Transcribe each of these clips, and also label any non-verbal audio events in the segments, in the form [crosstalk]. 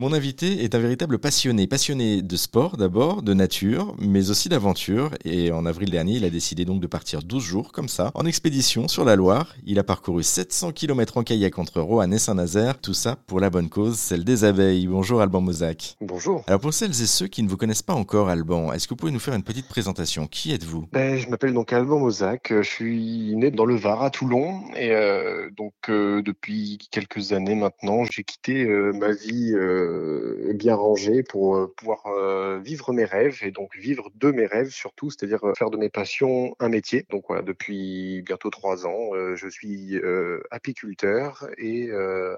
Mon invité est un véritable passionné, passionné de sport d'abord, de nature, mais aussi d'aventure. Et en avril dernier, il a décidé donc de partir 12 jours comme ça, en expédition sur la Loire. Il a parcouru 700 km en kayak entre Roanne et Saint-Nazaire. Tout ça pour la bonne cause, celle des abeilles. Bonjour Alban Mozac. Bonjour. Alors pour celles et ceux qui ne vous connaissent pas encore, Alban, est-ce que vous pouvez nous faire une petite présentation? Qui êtes-vous? Ben, Je m'appelle donc Alban Mozac. Je suis né dans le Var à Toulon. Et euh, donc euh, depuis quelques années maintenant, j'ai quitté euh, ma vie euh, bien rangée pour euh, pouvoir euh, vivre mes rêves et donc vivre de mes rêves surtout, c'est-à-dire euh, faire de mes passions un métier. Donc voilà, depuis bientôt trois ans, euh, je suis apiculteur et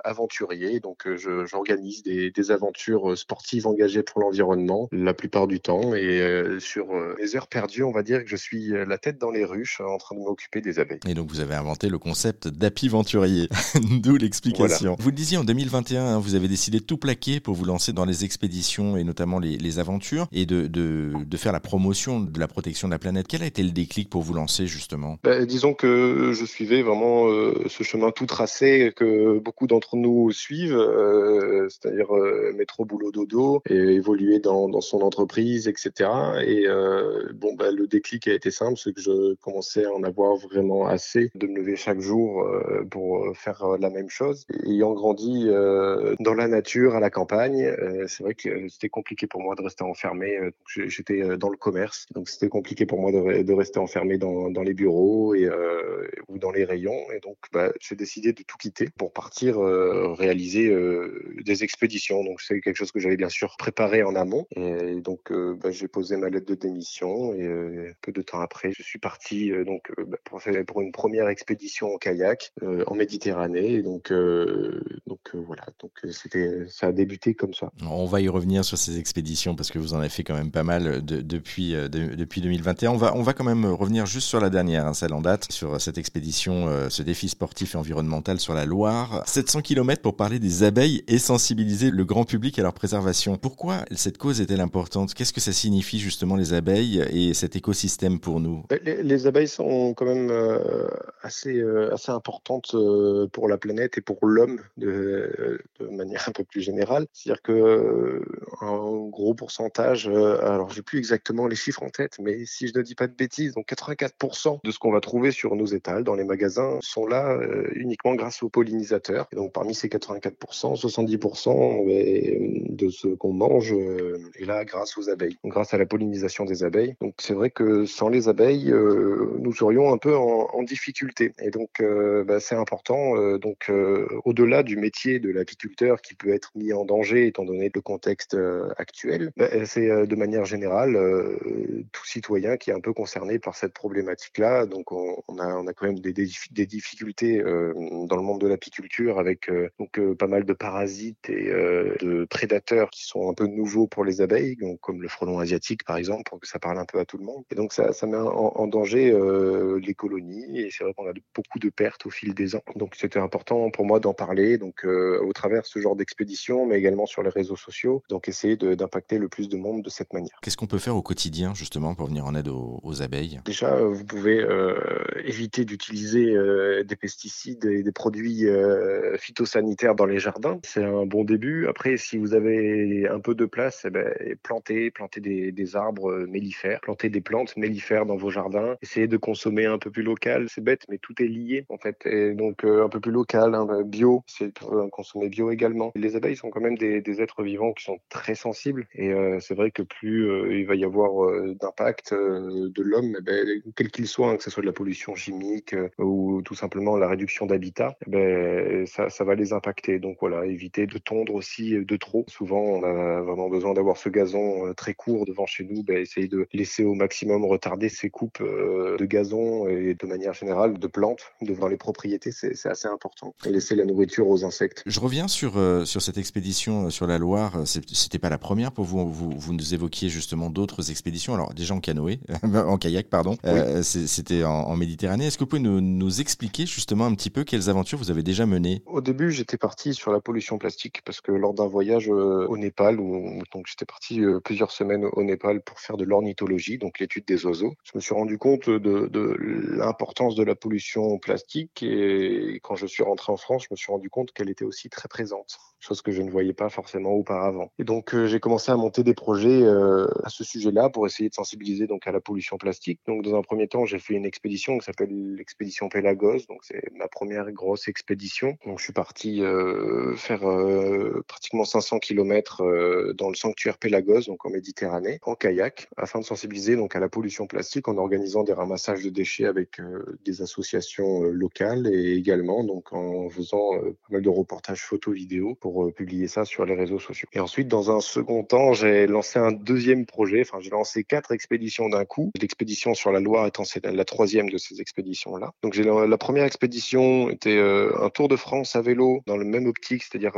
aventurier. Donc j'organise des, des aventures sportives engagées pour l'environnement la plupart du temps et sur mes heures perdues, on va dire que je suis la tête dans les ruches en train de m'occuper des abeilles. Et donc vous avez inventé le concept d'apiventurier, [laughs] d'où l'explication. Vous le disiez en 2021, hein, vous avez décidé de tout plaquer pour vous lancer dans les expéditions et notamment les, aventures et de, de, de faire la promotion de la protection de la planète. Quel a été le déclic pour vous lancer justement? Ben, disons que je suivais vraiment euh, ce chemin tout tracé que beaucoup d'entre nous suivent, euh, c'est-à-dire euh, métro boulot dodo et évoluer dans, dans son entreprise, etc. Et euh, bon, ben, le déclic a été simple, c'est que je commençais à en avoir vraiment assez de me lever chaque jour pour faire la même chose. Ayant grandi dans la nature, à la campagne, euh, c'est vrai que c'était compliqué pour moi de rester enfermé. euh, J'étais euh, dans le commerce, donc c'était compliqué pour moi de, re- de rester enfermé dans, les bureaux euh, ou dans les rayons. Et donc, bah, j'ai décidé de tout quitter pour partir euh, réaliser euh, des expéditions. Donc, c'est quelque chose que j'avais bien sûr préparé en amont. Et donc, euh, bah, j'ai posé ma lettre de démission et euh, peu de temps après, je suis parti euh, euh, bah, pour, une première expédition en kayak euh, en Méditerranée. Donc, euh, euh, voilà. Donc, euh, c'était, ça a débuté comme ça. On va y revenir sur ces expéditions parce que vous en avez fait quand même pas mal de- depuis, euh, de- depuis 2021. On va, on va quand même revenir juste sur la dernière, hein, celle en date, sur cette expédition, euh, ce défi sportif et environnemental sur la Loire. 700 km pour parler des abeilles et sensibiliser le grand public à leur préservation. Pourquoi cette cause est-elle importante? Qu'est-ce que ça signifie justement les abeilles et cet écosystème pour nous? Ben, Les, les abeilles sont quand même euh, assez, euh, assez importantes pour la planète et pour l'homme de, de manière un peu plus générale. C'est-à-dire que euh, un gros pourcentage, euh, alors j'ai plus exactement les chiffres en tête, mais si je ne dis pas de bêtises, donc 84% de ce qu'on va trouver sur nos étals dans les magasins sont là euh, uniquement grâce aux pollinisateurs. Donc parmi ces 84%, 70% ben, de ce qu'on mange est là grâce aux abeilles, grâce à la pollinisation des abeilles. Donc c'est vrai que sans les abeilles, nous serions un peu en, difficulté. Et donc bah, c'est important. donc au-delà du métier de l'apiculteur qui peut être mis en danger étant donné le contexte euh, actuel, c'est euh, de manière générale euh, tout citoyen qui est un peu concerné par cette problématique-là. Donc on, a, quand même des, difficultés euh, dans le monde de l'apiculture avec euh, donc euh, pas mal de parasites et euh, de prédateurs qui sont un peu nouveaux pour les abeilles, donc comme le frelon asiatique par exemple, pour que ça parle un peu à tout le monde. Et donc ça, met en, danger euh, les colonies et c'est vrai qu'on a beaucoup de pertes au fil des ans. Donc c'était important pour moi d'en parler, donc euh, au travers ce genre d'expédition, mais également sur les réseaux sociaux, donc essayer d'impacter le plus de monde de cette manière. Qu'est-ce qu'on peut faire au quotidien justement pour venir en aide aux, aux abeilles? Déjà, euh, vous pouvez euh, éviter d'utiliser euh, des pesticides et des produits euh, phytosanitaires dans les jardins. C'est un bon début. Après, si vous avez un peu de place, eh ben, plantez, plantez des, des arbres mellifères, plantez des plantes mellifères dans vos jardins. Essayez de consommer un peu plus local. C'est bête, mais tout est lié en fait. Et donc un peu plus local, hein, bio, c'est consommer bio également. Les abeilles sont quand même des, êtres vivants qui sont très sensibles. Et euh, c'est vrai que plus euh, il va y avoir euh, d'impact de l'homme, eh ben, quel qu'il soit, hein, que ce soit de la pollution chimique ou tout simplement la réduction d'habitat, eh ben, ça, va les impacter. Donc voilà, éviter de tondre aussi de trop. Souvent, on a vraiment besoin d'avoir ce gazon très court devant chez nous. Ben, essayer de laisser au maximum retarder ces coupes de gazon et de manière générale de plantes devant les propriétés, c'est assez important. Laisser la nourriture aux insectes. Je reviens sur, sur cette expédition euh, sur la Loire. C'est- C'était pas la première pour vous. Vous, vous nous évoquiez justement d'autres expéditions. Alors, déjà en canoë, [laughs] en kayak, pardon. Euh, C'était en, en Méditerranée. Est-ce que vous pouvez nous, nous expliquer justement un petit peu quelles aventures vous avez déjà menées? Au début, j'étais parti sur la pollution plastique parce que lors d'un voyage euh, au Népal, où donc j'étais parti euh, plusieurs semaines au Népal pour faire de l'ornithologie, donc l'étude des oiseaux, je me suis rendu compte de, de l'importance de la pollution plastique et quand je suis rentré en France, je me suis rendu compte qu'elle était aussi très présente, chose que je ne voyais pas forcément auparavant. Et donc j'ai commencé à monter des projets à ce sujet-là pour essayer de sensibiliser donc à la pollution plastique. Donc dans un premier temps, j'ai fait une expédition qui s'appelle l'expédition Pélagos. Donc c'est ma première grosse expédition. Donc je suis parti faire pratiquement 500 km dans le sanctuaire Pélagos, donc en Méditerranée, en kayak, afin de sensibiliser donc à la pollution plastique en organisant des ramassages de déchets avec des associations locales et également donc en faisant pas mal de reportages photos vidéo pour publier ça sur les réseaux sociaux. Et ensuite, dans un second temps, j'ai lancé un deuxième projet. Enfin, j'ai lancé quatre expéditions d'un coup. L'expédition sur la Loire étant la troisième de ces expéditions-là. Donc, j'ai la, première expédition était un tour de France à vélo dans le même optique, c'est-à-dire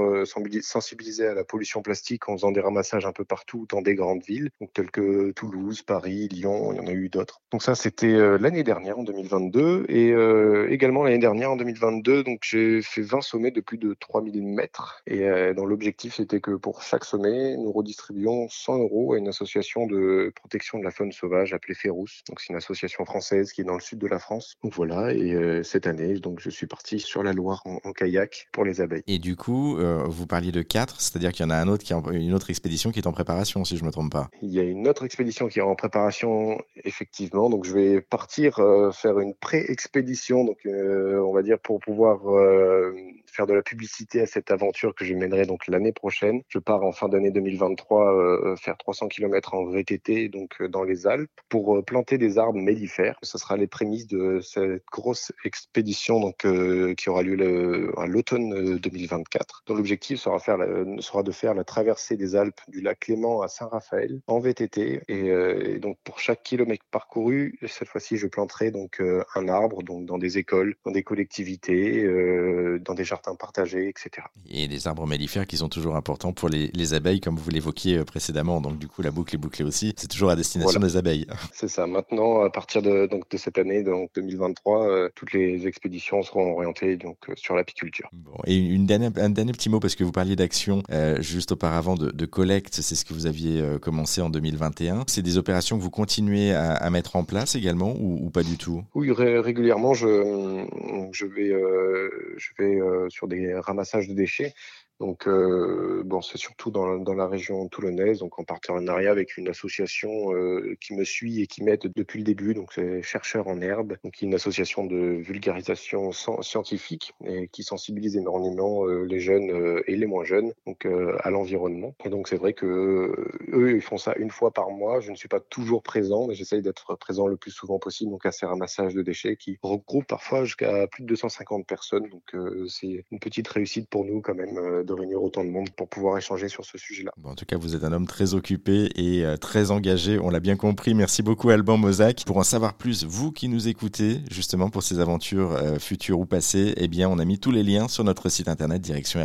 sensibiliser à la pollution plastique en faisant des ramassages un peu partout dans des grandes villes, donc telles que Toulouse, Paris, Lyon. Il y en a eu d'autres. Donc ça, c'était l'année dernière, en 2022, et également l'année dernière, en 2022. Donc j'ai fait 20 sommets de plus de 3000 mètres, et dans l'objectif, c'était que pour chaque sommet, nous redistribuions 100 euros à une association de protection de la faune sauvage appelée Férousse. Donc c'est une association française qui est dans le sud de la France. Donc voilà, et euh, cette année, donc je suis parti sur la Loire en, kayak pour les abeilles. Et du coup, euh, vous parliez de quatre, c'est-à-dire qu'il y en a un autre qui une autre expédition qui est en préparation, si je ne me trompe pas. Il y a une autre expédition qui est en préparation, effectivement. Donc je vais partir euh, faire une pré-expédition, donc on va dire pour pouvoir faire de la publicité à cette aventure que je mènerai donc l'année prochaine. Je pars en fin d'année 2023 euh, faire 300 km en VTT donc euh, dans les Alpes pour euh, planter des arbres mellifères. Ce sera les prémices de cette grosse expédition donc qui aura lieu à l'automne 2024. dont l'objectif sera, de faire la traversée des Alpes du lac Clément à Saint-Raphaël en VTT et, donc pour chaque kilomètre parcouru, cette fois-ci je planterai donc un arbre donc dans des écoles, dans des collectivités, dans des jardins partagés, etc. Et des arbres mellifères qui sont toujours importants pour les, abeilles, comme vous l'évoquiez euh, précédemment. Donc du coup, la boucle est bouclée aussi. C'est toujours à destination des abeilles. [laughs] C'est ça. Maintenant, à partir de, donc, de cette année, donc 2023, euh, toutes les expéditions seront orientées donc, euh, sur l'apiculture. Bon. Et une dernière, un dernier petit mot, parce que vous parliez d'action juste auparavant de, collecte, c'est ce que vous aviez commencé en 2021. C'est des opérations que vous continuez à, mettre en place également ou, pas du tout? Oui, régulièrement, je, je vais, je vais sur des ramassages de déchets donc, euh, bon, c'est surtout dans, la région toulonnaise, donc en partenariat avec une association euh, qui me suit et qui m'aide depuis le début. Donc, c'est Chercheurs en Herbe, donc une association de vulgarisation scientifique et qui sensibilise énormément euh, les jeunes euh, et les moins jeunes donc à l'environnement. Et donc, c'est vrai que eux, ils font ça une fois par mois. Je ne suis pas toujours présent, mais j'essaye d'être présent le plus souvent possible donc à ces ramassages de déchets qui regroupent parfois jusqu'à plus de 250 personnes. Donc, c'est une petite réussite pour nous quand même réunir autant de monde pour pouvoir échanger sur ce sujet-là. en tout cas, vous êtes un homme très occupé et euh, très engagé, on l'a bien compris. Merci beaucoup Alban Mozac. Pour en savoir plus, vous qui nous écoutez, justement pour ces aventures euh, futures ou passées, eh bien, on a mis tous les liens sur notre site internet direction